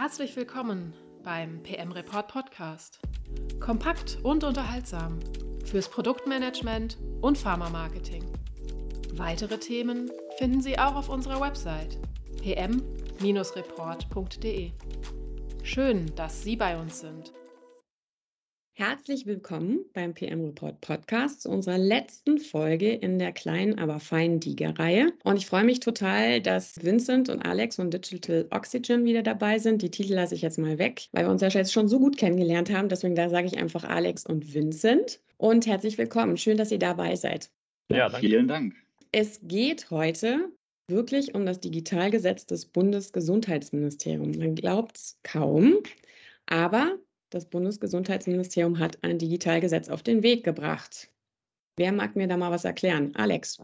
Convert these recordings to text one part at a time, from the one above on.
Herzlich willkommen beim PM Report Podcast. Kompakt und unterhaltsam fürs Produktmanagement und Pharma-Marketing. Weitere Themen finden Sie auch auf unserer Website pm-report.de. Schön, dass Sie bei uns sind. Herzlich willkommen beim PM Report Podcast zu unserer letzten Folge in der kleinen, aber feinen Diga-Reihe. Und ich freue mich total, dass Vincent und Alex von Digital Oxygen wieder dabei sind. Die Titel lasse ich jetzt mal weg, weil wir uns ja jetzt schon so gut kennengelernt haben. Deswegen da sage ich einfach Alex und Vincent. Und herzlich willkommen. Schön, dass ihr dabei seid. Ja, danke. vielen Dank. Es geht heute wirklich um das Digitalgesetz des Bundesgesundheitsministeriums. Man glaubt es kaum, aber das Bundesgesundheitsministerium hat ein Digitalgesetz auf den Weg gebracht. Wer mag mir da mal was erklären? Alex.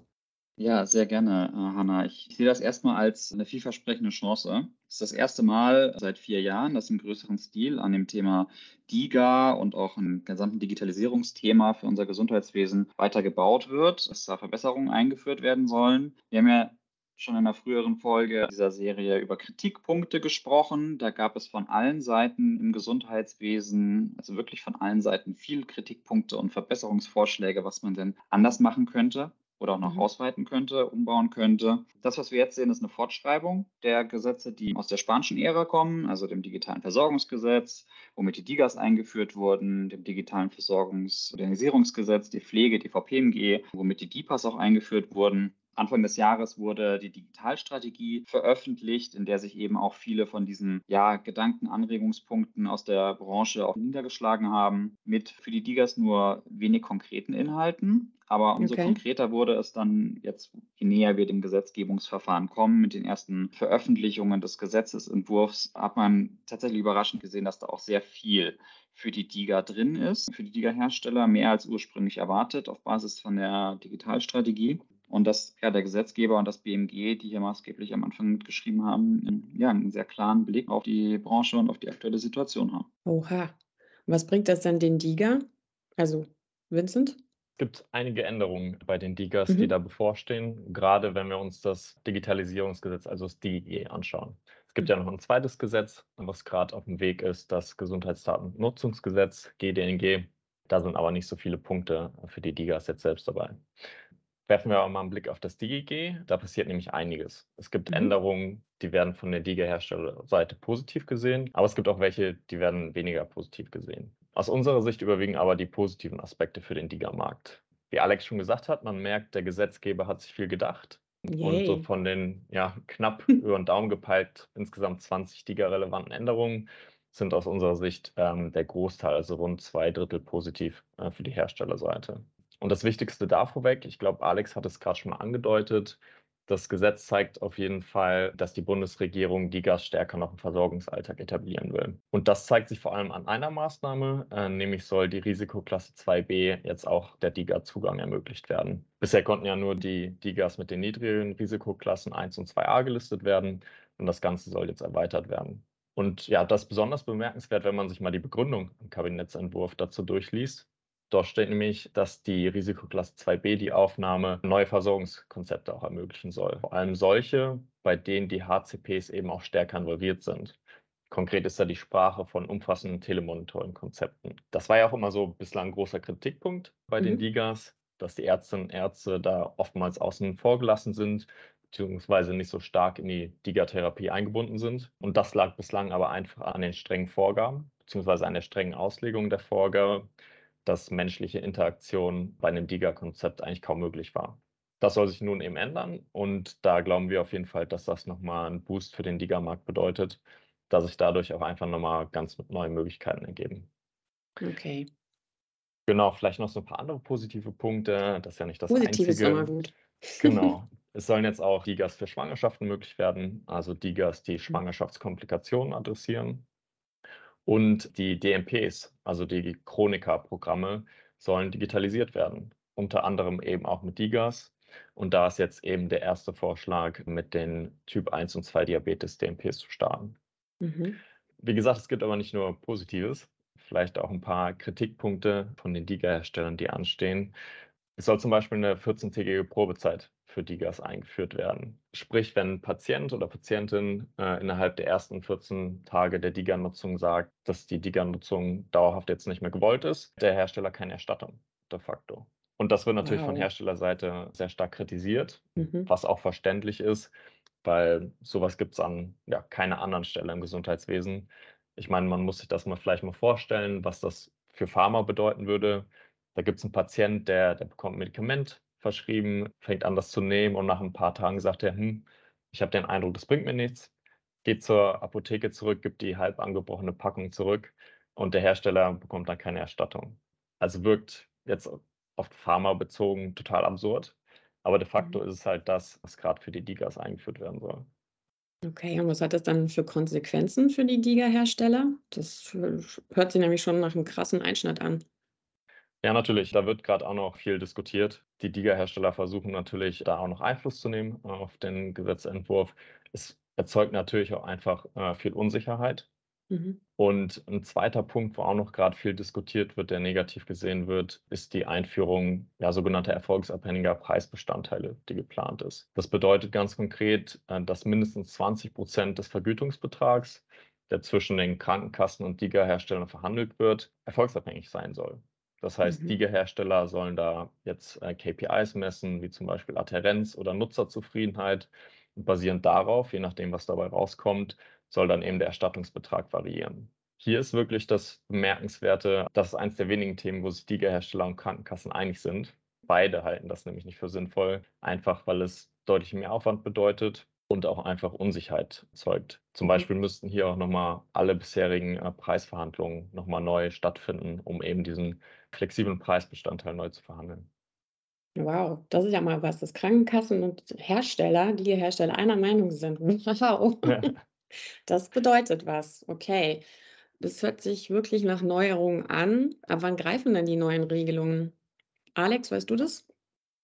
Ja, sehr gerne, äh, Hanna. Ich sehe das erstmal als eine vielversprechende Chance. Es ist das erste Mal seit vier Jahren, dass im größeren Stil an dem Thema DIGA und auch im gesamten Digitalisierungsthema für unser Gesundheitswesen weiter gebaut wird, dass da Verbesserungen eingeführt werden sollen. Wir haben ja schon in einer früheren Folge dieser Serie über Kritikpunkte gesprochen. Da gab es von allen Seiten im Gesundheitswesen, also wirklich von allen Seiten, viele Kritikpunkte und Verbesserungsvorschläge, was man denn anders machen könnte oder auch noch mhm. ausweiten könnte, umbauen könnte. Das, was wir jetzt sehen, ist eine Fortschreibung der Gesetze, die aus der spanischen Ära kommen, also dem digitalen Versorgungsgesetz, womit die DIGAs eingeführt wurden, dem digitalen Versorgungsmodernisierungsgesetz, die Pflege, die VPMG, womit die DIPAs auch eingeführt wurden. Anfang des Jahres wurde die Digitalstrategie veröffentlicht, in der sich eben auch viele von diesen ja, Gedankenanregungspunkten aus der Branche auch niedergeschlagen haben, mit für die Digas nur wenig konkreten Inhalten. Aber umso okay. konkreter wurde es dann jetzt, je näher wir dem Gesetzgebungsverfahren kommen, mit den ersten Veröffentlichungen des Gesetzesentwurfs, hat man tatsächlich überraschend gesehen, dass da auch sehr viel für die DIGA drin ist, für die DIGA-Hersteller, mehr als ursprünglich erwartet auf Basis von der Digitalstrategie und dass ja, der Gesetzgeber und das BMG, die hier maßgeblich am Anfang mitgeschrieben haben, ja, einen sehr klaren Blick auf die Branche und auf die aktuelle Situation haben. Oha. Was bringt das dann den DIGA? Also, Vincent? Es gibt einige Änderungen bei den DIGAs, mhm. die da bevorstehen, gerade wenn wir uns das Digitalisierungsgesetz, also das DIG, anschauen. Es gibt ja noch ein zweites Gesetz, was gerade auf dem Weg ist, das Gesundheitsdatennutzungsgesetz, GDNG. Da sind aber nicht so viele Punkte für die DIGAs jetzt selbst dabei. Werfen wir mal einen Blick auf das DigiG. Da passiert nämlich einiges. Es gibt mhm. Änderungen, die werden von der DiGA-Herstellerseite positiv gesehen, aber es gibt auch welche, die werden weniger positiv gesehen. Aus unserer Sicht überwiegen aber die positiven Aspekte für den DiGA-Markt. Wie Alex schon gesagt hat, man merkt, der Gesetzgeber hat sich viel gedacht. Yay. Und so von den ja, knapp über den Daumen gepeilt insgesamt 20 DiGA-relevanten Änderungen sind aus unserer Sicht ähm, der Großteil, also rund zwei Drittel positiv äh, für die Herstellerseite. Und das Wichtigste da vorweg, ich glaube, Alex hat es gerade schon mal angedeutet, das Gesetz zeigt auf jeden Fall, dass die Bundesregierung die stärker noch im Versorgungsalltag etablieren will. Und das zeigt sich vor allem an einer Maßnahme, äh, nämlich soll die Risikoklasse 2b jetzt auch der DIGA-Zugang ermöglicht werden. Bisher konnten ja nur die DIGAs mit den niedrigen Risikoklassen 1 und 2a gelistet werden und das Ganze soll jetzt erweitert werden. Und ja, das ist besonders bemerkenswert, wenn man sich mal die Begründung im Kabinettsentwurf dazu durchliest. Dort steht nämlich, dass die Risikoklasse 2b die Aufnahme neue Versorgungskonzepte auch ermöglichen soll. Vor allem solche, bei denen die HCPs eben auch stärker involviert sind. Konkret ist da die Sprache von umfassenden Telemonitoring-Konzepten. Das war ja auch immer so bislang ein großer Kritikpunkt bei mhm. den DIGAs, dass die Ärztinnen und Ärzte da oftmals außen vor gelassen sind, beziehungsweise nicht so stark in die DIGA-Therapie eingebunden sind. Und das lag bislang aber einfach an den strengen Vorgaben, beziehungsweise an der strengen Auslegung der Vorgabe, dass menschliche Interaktion bei einem DIGA-Konzept eigentlich kaum möglich war. Das soll sich nun eben ändern und da glauben wir auf jeden Fall, dass das nochmal einen Boost für den DIGA-Markt bedeutet, dass sich dadurch auch einfach nochmal ganz neue Möglichkeiten ergeben. Okay. Genau, vielleicht noch so ein paar andere positive Punkte. Das ist ja nicht das Positiv einzige. ist immer gut. Genau. Es sollen jetzt auch DIGAs für Schwangerschaften möglich werden, also DIGAs, die mhm. Schwangerschaftskomplikationen adressieren. Und die DMPs, also die Chronika-Programme, sollen digitalisiert werden. Unter anderem eben auch mit DIGAS. Und da ist jetzt eben der erste Vorschlag, mit den Typ 1 und 2 Diabetes DMPs zu starten. Mhm. Wie gesagt, es gibt aber nicht nur Positives, vielleicht auch ein paar Kritikpunkte von den DIGA-Herstellern, die anstehen. Es soll zum Beispiel eine 14-tägige Probezeit für DIGAs eingeführt werden. Sprich, wenn ein Patient oder Patientin äh, innerhalb der ersten 14 Tage der DIGA-Nutzung sagt, dass die DIGA-Nutzung dauerhaft jetzt nicht mehr gewollt ist, der Hersteller keine Erstattung de facto. Und das wird natürlich wow. von Herstellerseite sehr stark kritisiert, mhm. was auch verständlich ist, weil sowas gibt es an ja, keiner anderen Stelle im Gesundheitswesen. Ich meine, man muss sich das mal vielleicht mal vorstellen, was das für Pharma bedeuten würde. Da gibt es einen Patient, der, der bekommt ein Medikament verschrieben, fängt an, das zu nehmen und nach ein paar Tagen sagt er, hm, ich habe den Eindruck, das bringt mir nichts, geht zur Apotheke zurück, gibt die halb angebrochene Packung zurück und der Hersteller bekommt dann keine Erstattung. Also wirkt jetzt auf Pharma bezogen total absurd, aber de facto mhm. ist es halt das, was gerade für die Digas eingeführt werden soll. Okay, und was hat das dann für Konsequenzen für die Giga-Hersteller? Das hört sich nämlich schon nach einem krassen Einschnitt an. Ja, natürlich. Da wird gerade auch noch viel diskutiert. Die DIGA-Hersteller versuchen natürlich, da auch noch Einfluss zu nehmen äh, auf den Gesetzentwurf. Es erzeugt natürlich auch einfach äh, viel Unsicherheit. Mhm. Und ein zweiter Punkt, wo auch noch gerade viel diskutiert wird, der negativ gesehen wird, ist die Einführung ja, sogenannter erfolgsabhängiger Preisbestandteile, die geplant ist. Das bedeutet ganz konkret, äh, dass mindestens 20 Prozent des Vergütungsbetrags, der zwischen den Krankenkassen und DIGA-Herstellern verhandelt wird, erfolgsabhängig sein soll. Das heißt, mhm. die Hersteller sollen da jetzt äh, KPIs messen, wie zum Beispiel Adherenz oder Nutzerzufriedenheit. Und basierend darauf, je nachdem, was dabei rauskommt, soll dann eben der Erstattungsbetrag variieren. Hier ist wirklich das Bemerkenswerte, das ist eines der wenigen Themen, wo sich die Hersteller und Krankenkassen einig sind. Beide halten das nämlich nicht für sinnvoll, einfach weil es deutlich mehr Aufwand bedeutet und auch einfach Unsicherheit zeugt. Zum mhm. Beispiel müssten hier auch nochmal alle bisherigen äh, Preisverhandlungen nochmal neu stattfinden, um eben diesen flexiblen Preisbestandteil neu zu verhandeln. Wow, das ist ja mal was, dass Krankenkassen und Hersteller, die Hersteller einer Meinung sind. Wow. Ja. Das bedeutet was. Okay. Das hört sich wirklich nach Neuerungen an. Aber wann greifen denn die neuen Regelungen? Alex, weißt du das?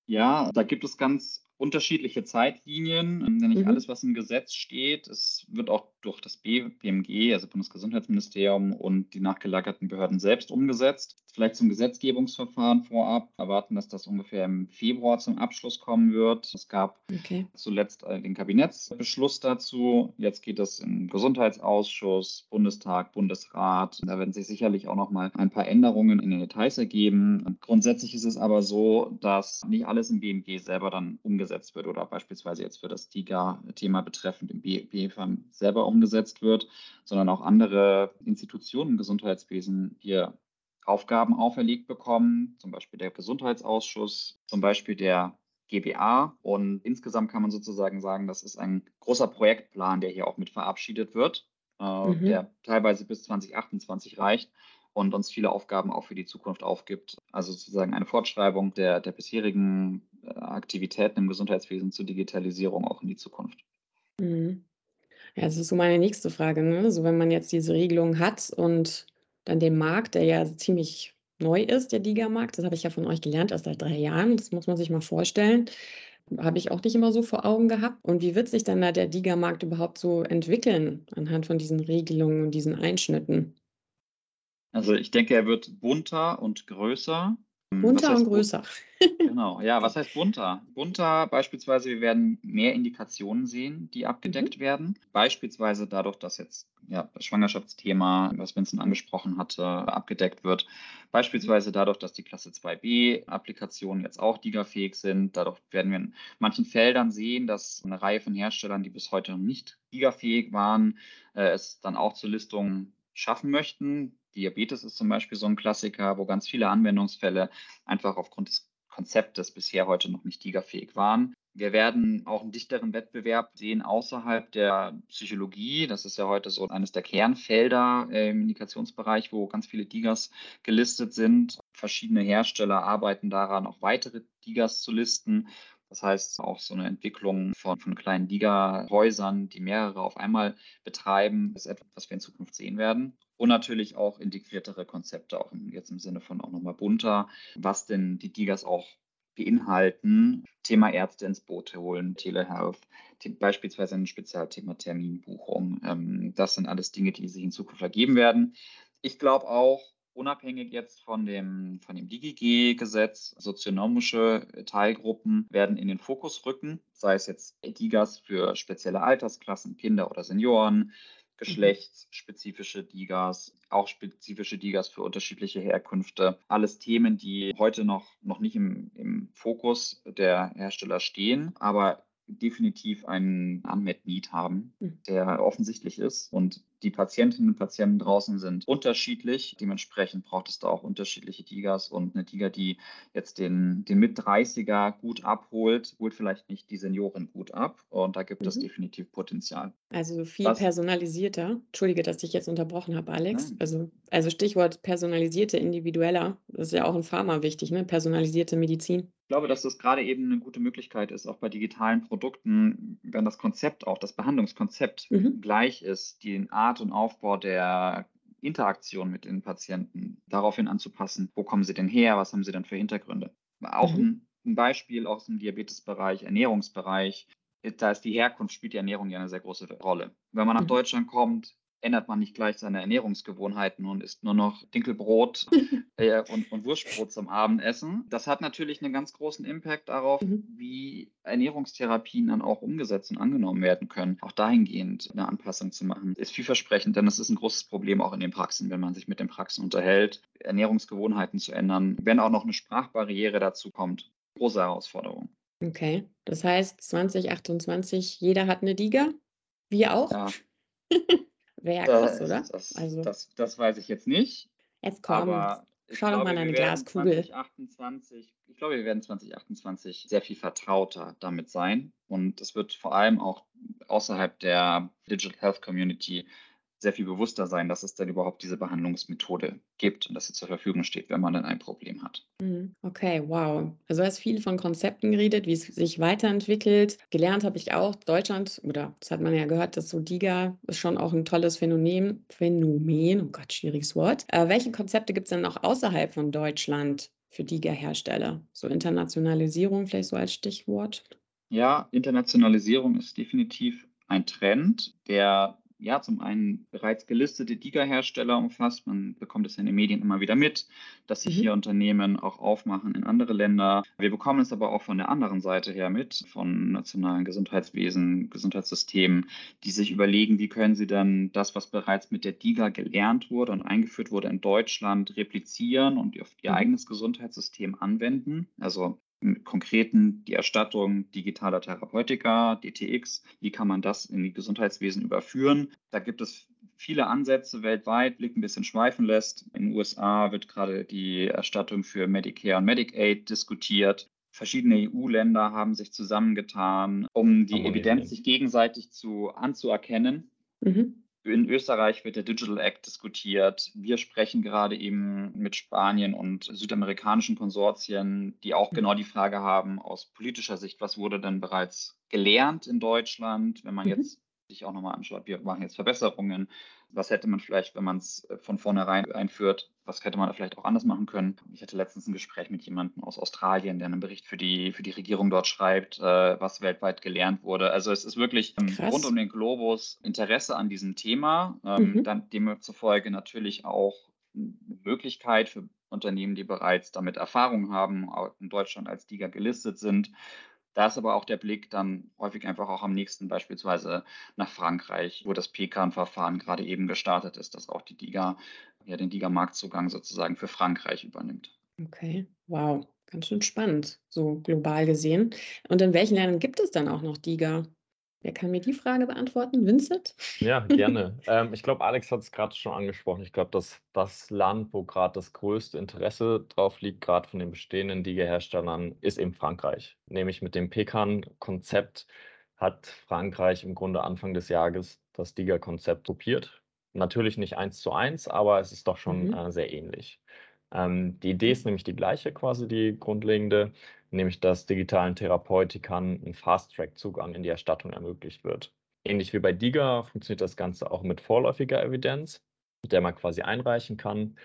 Ja, da gibt es ganz unterschiedliche Zeitlinien, nicht mhm. alles, was im Gesetz steht. Es wird auch durch das BMG, also Bundesgesundheitsministerium und die nachgelagerten Behörden selbst umgesetzt. Vielleicht zum Gesetzgebungsverfahren vorab erwarten, dass das ungefähr im Februar zum Abschluss kommen wird. Es gab okay. zuletzt äh, den Kabinettsbeschluss dazu. Jetzt geht es im Gesundheitsausschuss, Bundestag, Bundesrat. Da werden sich sicherlich auch noch mal ein paar Änderungen in den Details ergeben. Grundsätzlich ist es aber so, dass nicht alles im BMG selber dann umgesetzt wird oder beispielsweise jetzt für das TIGA-Thema betreffend im BFAM selber umgesetzt wird, sondern auch andere Institutionen im Gesundheitswesen hier Aufgaben auferlegt bekommen, zum Beispiel der Gesundheitsausschuss, zum Beispiel der GBA. Und insgesamt kann man sozusagen sagen, das ist ein großer Projektplan, der hier auch mit verabschiedet wird, äh, mhm. der teilweise bis 2028 reicht und uns viele Aufgaben auch für die Zukunft aufgibt. Also sozusagen eine Fortschreibung der, der bisherigen äh, Aktivitäten im Gesundheitswesen zur Digitalisierung auch in die Zukunft. Mhm. Ja, das ist so meine nächste Frage. Ne? So, wenn man jetzt diese Regelung hat und dann den Markt, der ja ziemlich neu ist, der Liga-Markt, das habe ich ja von euch gelernt, erst seit drei Jahren, das muss man sich mal vorstellen. Habe ich auch nicht immer so vor Augen gehabt. Und wie wird sich dann da der Liga-Markt überhaupt so entwickeln anhand von diesen Regelungen und diesen Einschnitten? Also ich denke, er wird bunter und größer. Hm, bunter und größer. Genau, ja, was heißt bunter? Bunter beispielsweise, wir werden mehr Indikationen sehen, die abgedeckt mhm. werden. Beispielsweise dadurch, dass jetzt ja, das Schwangerschaftsthema, was Vincent angesprochen hatte, abgedeckt wird. Beispielsweise dadurch, dass die Klasse 2b-Applikationen jetzt auch digafähig sind. Dadurch werden wir in manchen Feldern sehen, dass eine Reihe von Herstellern, die bis heute noch nicht digafähig waren, äh, es dann auch zur Listung schaffen möchten. Diabetes ist zum Beispiel so ein Klassiker, wo ganz viele Anwendungsfälle einfach aufgrund des Konzeptes bisher heute noch nicht digafähig waren. Wir werden auch einen dichteren Wettbewerb sehen außerhalb der Psychologie. Das ist ja heute so eines der Kernfelder im Indikationsbereich, wo ganz viele Digas gelistet sind. Verschiedene Hersteller arbeiten daran, auch weitere Digas zu listen. Das heißt, auch so eine Entwicklung von, von kleinen Liga-Häusern, die mehrere auf einmal betreiben, ist etwas, was wir in Zukunft sehen werden. Und natürlich auch integriertere Konzepte, auch jetzt im Sinne von auch nochmal bunter, was denn die Digas auch beinhalten. Thema Ärzte ins Boot holen, Telehealth, beispielsweise ein Spezialthema Terminbuchung. Ähm, das sind alles Dinge, die sich in Zukunft ergeben werden. Ich glaube auch, unabhängig jetzt von dem, von dem DIGIG-Gesetz, sozionomische Teilgruppen werden in den Fokus rücken, sei es jetzt DIGAs für spezielle Altersklassen, Kinder oder Senioren, geschlechtsspezifische DIGAs, auch spezifische DIGAs für unterschiedliche Herkünfte. Alles Themen, die heute noch, noch nicht im, im Fokus der Hersteller stehen, aber definitiv einen Unmet Need haben, hm. der offensichtlich ist. Und die Patientinnen und Patienten draußen sind unterschiedlich. Dementsprechend braucht es da auch unterschiedliche Digas. Und eine Diga, die jetzt den, den Mit-30er gut abholt, holt vielleicht nicht die Senioren gut ab. Und da gibt mhm. es definitiv Potenzial. Also viel Was? personalisierter. Entschuldige, dass ich jetzt unterbrochen habe, Alex. Also, also Stichwort personalisierte, individueller. Das ist ja auch in Pharma wichtig, ne? Personalisierte Medizin. Ich glaube, dass das gerade eben eine gute Möglichkeit ist, auch bei digitalen Produkten, wenn das Konzept auch, das Behandlungskonzept mhm. gleich ist, die Art und Aufbau der Interaktion mit den Patienten daraufhin anzupassen. Wo kommen sie denn her? Was haben sie denn für Hintergründe? Auch mhm. ein, ein Beispiel aus dem Diabetesbereich, Ernährungsbereich. Da ist die Herkunft, spielt die Ernährung ja eine sehr große Rolle. Wenn man nach mhm. Deutschland kommt, ändert man nicht gleich seine Ernährungsgewohnheiten und isst nur noch Dinkelbrot äh, und, und, Wurstbrot zum Abendessen. Das hat natürlich einen ganz großen Impact darauf, mhm. wie Ernährungstherapien dann auch umgesetzt und angenommen werden können. Auch dahingehend eine Anpassung zu machen, ist vielversprechend, denn es ist ein großes Problem auch in den Praxen, wenn man sich mit den Praxen unterhält, Ernährungsgewohnheiten zu ändern, wenn auch noch eine Sprachbarriere dazu kommt. Große Herausforderung. Okay, das heißt 2028, jeder hat eine Diga? Wir auch? Ja. Wäre ja krass, oder? Das, also. das, das weiß ich jetzt nicht. Jetzt komm, schau doch mal in eine Glaskugel. 2028, ich glaube, wir werden 2028 sehr viel vertrauter damit sein. Und es wird vor allem auch außerhalb der Digital Health Community sehr viel bewusster sein, dass es dann überhaupt diese Behandlungsmethode gibt und dass sie zur Verfügung steht, wenn man dann ein Problem hat. Mhm. Okay, wow. Also du hast viel von Konzepten geredet, wie es sich weiterentwickelt. Gelernt habe ich auch, Deutschland, oder das hat man ja gehört, dass so DIGA ist schon auch ein tolles Phänomen. Phänomen, oh Gott, schwieriges Wort. Äh, welche Konzepte gibt es denn noch außerhalb von Deutschland für DIGA-Hersteller? So Internationalisierung vielleicht so als Stichwort? Ja, Internationalisierung ist definitiv ein Trend, der ja, zum einen bereits gelistete DIGA-Hersteller umfasst. Man bekommt es in den Medien immer wieder mit, dass sich mhm. hier Unternehmen auch aufmachen in andere Länder. Wir bekommen es aber auch von der anderen Seite her mit, von nationalen Gesundheitswesen, Gesundheitssystemen, die sich überlegen, wie können sie dann das, was bereits mit der DIGA gelernt wurde und eingeführt wurde in Deutschland, replizieren und auf ihr mhm. eigenes Gesundheitssystem anwenden. Also im Konkreten die Erstattung digitaler Therapeutika, DTX. Wie kann man das in die Gesundheitswesen überführen? Da gibt es viele Ansätze weltweit. Blick ein bisschen schweifen lässt. In den USA wird gerade die Erstattung für Medicare und Medicaid diskutiert. Verschiedene EU-Länder haben sich zusammengetan, um die Evidenz sich gegenseitig zu, anzuerkennen. Mhm. In Österreich wird der Digital Act diskutiert. Wir sprechen gerade eben mit Spanien und südamerikanischen Konsortien, die auch genau die Frage haben aus politischer Sicht, was wurde denn bereits gelernt in Deutschland, wenn man mhm. jetzt sich auch nochmal anschaut, wir machen jetzt Verbesserungen. Was hätte man vielleicht, wenn man es äh, von vornherein einführt, was hätte man da vielleicht auch anders machen können? Ich hatte letztens ein Gespräch mit jemandem aus Australien, der einen Bericht für die, für die Regierung dort schreibt, äh, was weltweit gelernt wurde. Also es ist wirklich ähm, rund um den Globus Interesse an diesem Thema, ähm, mhm. dann demzufolge natürlich auch eine Möglichkeit für Unternehmen, die bereits damit Erfahrung haben, in Deutschland als DIGA gelistet sind, da ist aber auch der Blick dann häufig einfach auch am nächsten beispielsweise nach Frankreich, wo das PKAN-Verfahren gerade eben gestartet ist, dass auch die DIGA ja den DIGA-Marktzugang sozusagen für Frankreich übernimmt. Okay, wow, ganz schön spannend, so global gesehen. Und in welchen Ländern gibt es dann auch noch DIGA? Wer kann mir die Frage beantworten? Vincent? Ja, gerne. ähm, ich glaube, Alex hat es gerade schon angesprochen. Ich glaube, dass das Land, wo gerade das größte Interesse drauf liegt, gerade von den bestehenden Liga-Herstellern, ist eben Frankreich. Nämlich mit dem Pekan-Konzept hat Frankreich im Grunde Anfang des Jahres das Liga-Konzept kopiert. Natürlich nicht eins zu eins, aber es ist doch schon mhm. äh, sehr ähnlich. Ähm, die Idee ist nämlich die gleiche, quasi die grundlegende nämlich dass digitalen Therapeutikern ein Fast-Track-Zugang in die Erstattung ermöglicht wird. Ähnlich wie bei DIGA funktioniert das Ganze auch mit vorläufiger Evidenz, mit der man quasi einreichen kann.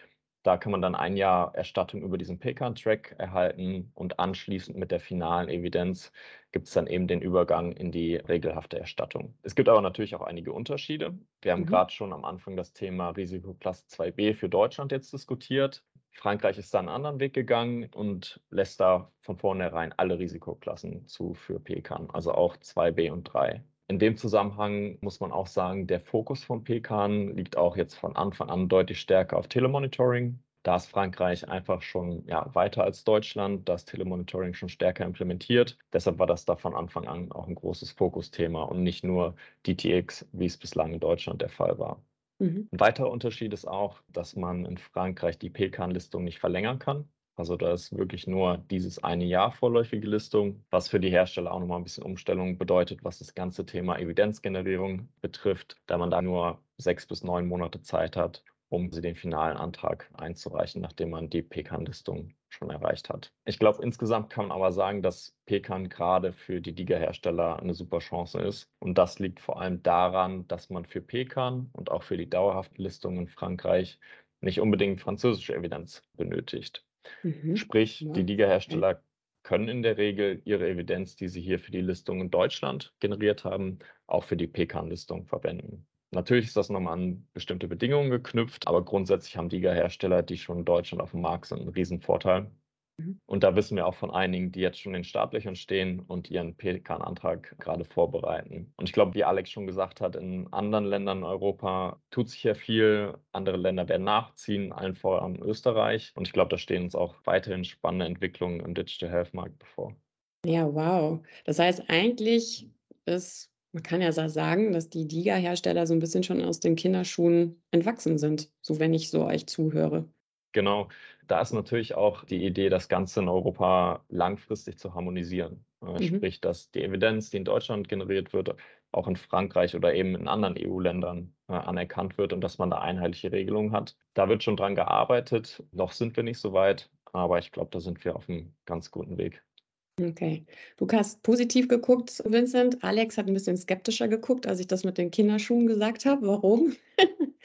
Da kann man dann ein Jahr Erstattung über diesen Pecan-Track erhalten und anschließend mit der finalen Evidenz gibt es dann eben den Übergang in die regelhafte Erstattung. Es gibt aber natürlich auch einige Unterschiede. Wir haben mhm. gerade schon am Anfang das Thema Risikoklasse 2b für Deutschland jetzt diskutiert. Frankreich ist da einen anderen Weg gegangen und lässt da von vornherein alle Risikoklassen zu für Pecan, also auch 2b und 3. In dem Zusammenhang muss man auch sagen, der Fokus von Pecan liegt auch jetzt von Anfang an deutlich stärker auf Telemonitoring. Da ist Frankreich einfach schon ja, weiter als Deutschland, das Telemonitoring schon stärker implementiert. Deshalb war das da von Anfang an auch ein großes Fokusthema und nicht nur DTX, wie es bislang in Deutschland der Fall war. Mhm. Ein weiterer Unterschied ist auch, dass man in Frankreich die Pecan-Listung nicht verlängern kann. Also da ist wirklich nur dieses eine Jahr vorläufige Listung, was für die Hersteller auch nochmal ein bisschen Umstellung bedeutet, was das ganze Thema Evidenzgenerierung betrifft, da man da nur sechs bis neun Monate Zeit hat, um sie den finalen Antrag einzureichen, nachdem man die Pecan-Listung schon erreicht hat. Ich glaube, insgesamt kann man aber sagen, dass Pecan gerade für die DIGA-Hersteller eine super Chance ist. Und das liegt vor allem daran, dass man für Pecan und auch für die dauerhafte Listung in Frankreich nicht unbedingt französische Evidenz benötigt. Mhm. Sprich, ja. die Liga-Hersteller können in der Regel ihre Evidenz, die sie hier für die Listung in Deutschland generiert haben, auch für die Pecan-Listung verwenden. Natürlich ist das nochmal an bestimmte Bedingungen geknüpft, aber grundsätzlich haben Liga-Hersteller, die schon in Deutschland auf dem Markt sind, einen Riesenvorteil. Mhm. Und da wissen wir auch von einigen, die jetzt schon in Startlöchern stehen und ihren Pelikan-Antrag gerade vorbereiten. Und ich glaube, wie Alex schon gesagt hat, in anderen Ländern in Europa tut sich ja viel. Andere Länder werden nachziehen, allen voran Österreich. Und ich glaube, da stehen uns auch weiterhin spannende Entwicklungen im Digital Health Markt bevor. Ja, wow. Das heißt, eigentlich ist, man kann ja sagen, dass die DIGA-Hersteller so ein bisschen schon aus den Kinderschuhen entwachsen sind, so wenn ich so euch zuhöre. Genau, da ist natürlich auch die Idee, das Ganze in Europa langfristig zu harmonisieren. Äh, mhm. Sprich, dass die Evidenz, die in Deutschland generiert wird, auch in Frankreich oder eben in anderen EU-Ländern äh, anerkannt wird und dass man da einheitliche Regelungen hat. Da wird schon dran gearbeitet. Noch sind wir nicht so weit, aber ich glaube, da sind wir auf einem ganz guten Weg. Okay. Du hast positiv geguckt, Vincent. Alex hat ein bisschen skeptischer geguckt, als ich das mit den Kinderschuhen gesagt habe. Warum?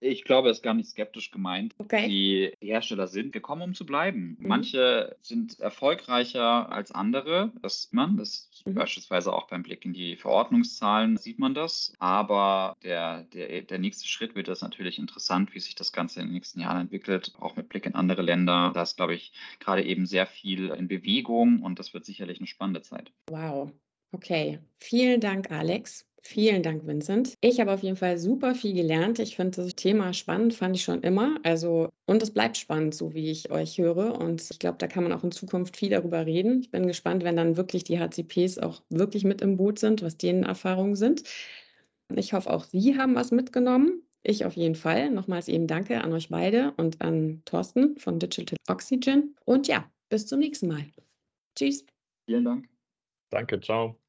Ich glaube, es ist gar nicht skeptisch gemeint. Okay. Die Hersteller sind gekommen, um zu bleiben. Mhm. Manche sind erfolgreicher als andere. Das sieht man. Das mhm. beispielsweise auch beim Blick in die Verordnungszahlen sieht man das. Aber der, der, der nächste Schritt wird das natürlich interessant, wie sich das Ganze in den nächsten Jahren entwickelt. Auch mit Blick in andere Länder. Da ist, glaube ich, gerade eben sehr viel in Bewegung und das wird sicherlich eine spannende Zeit. Wow. Okay. Vielen Dank, Alex. Vielen Dank, Vincent. Ich habe auf jeden Fall super viel gelernt. Ich finde das Thema spannend, fand ich schon immer. Also, und es bleibt spannend, so wie ich euch höre. Und ich glaube, da kann man auch in Zukunft viel darüber reden. Ich bin gespannt, wenn dann wirklich die HCPs auch wirklich mit im Boot sind, was denen Erfahrungen sind. Ich hoffe, auch Sie haben was mitgenommen. Ich auf jeden Fall. Nochmals eben danke an euch beide und an Thorsten von Digital Oxygen. Und ja, bis zum nächsten Mal. Tschüss. Vielen Dank. Danke, ciao.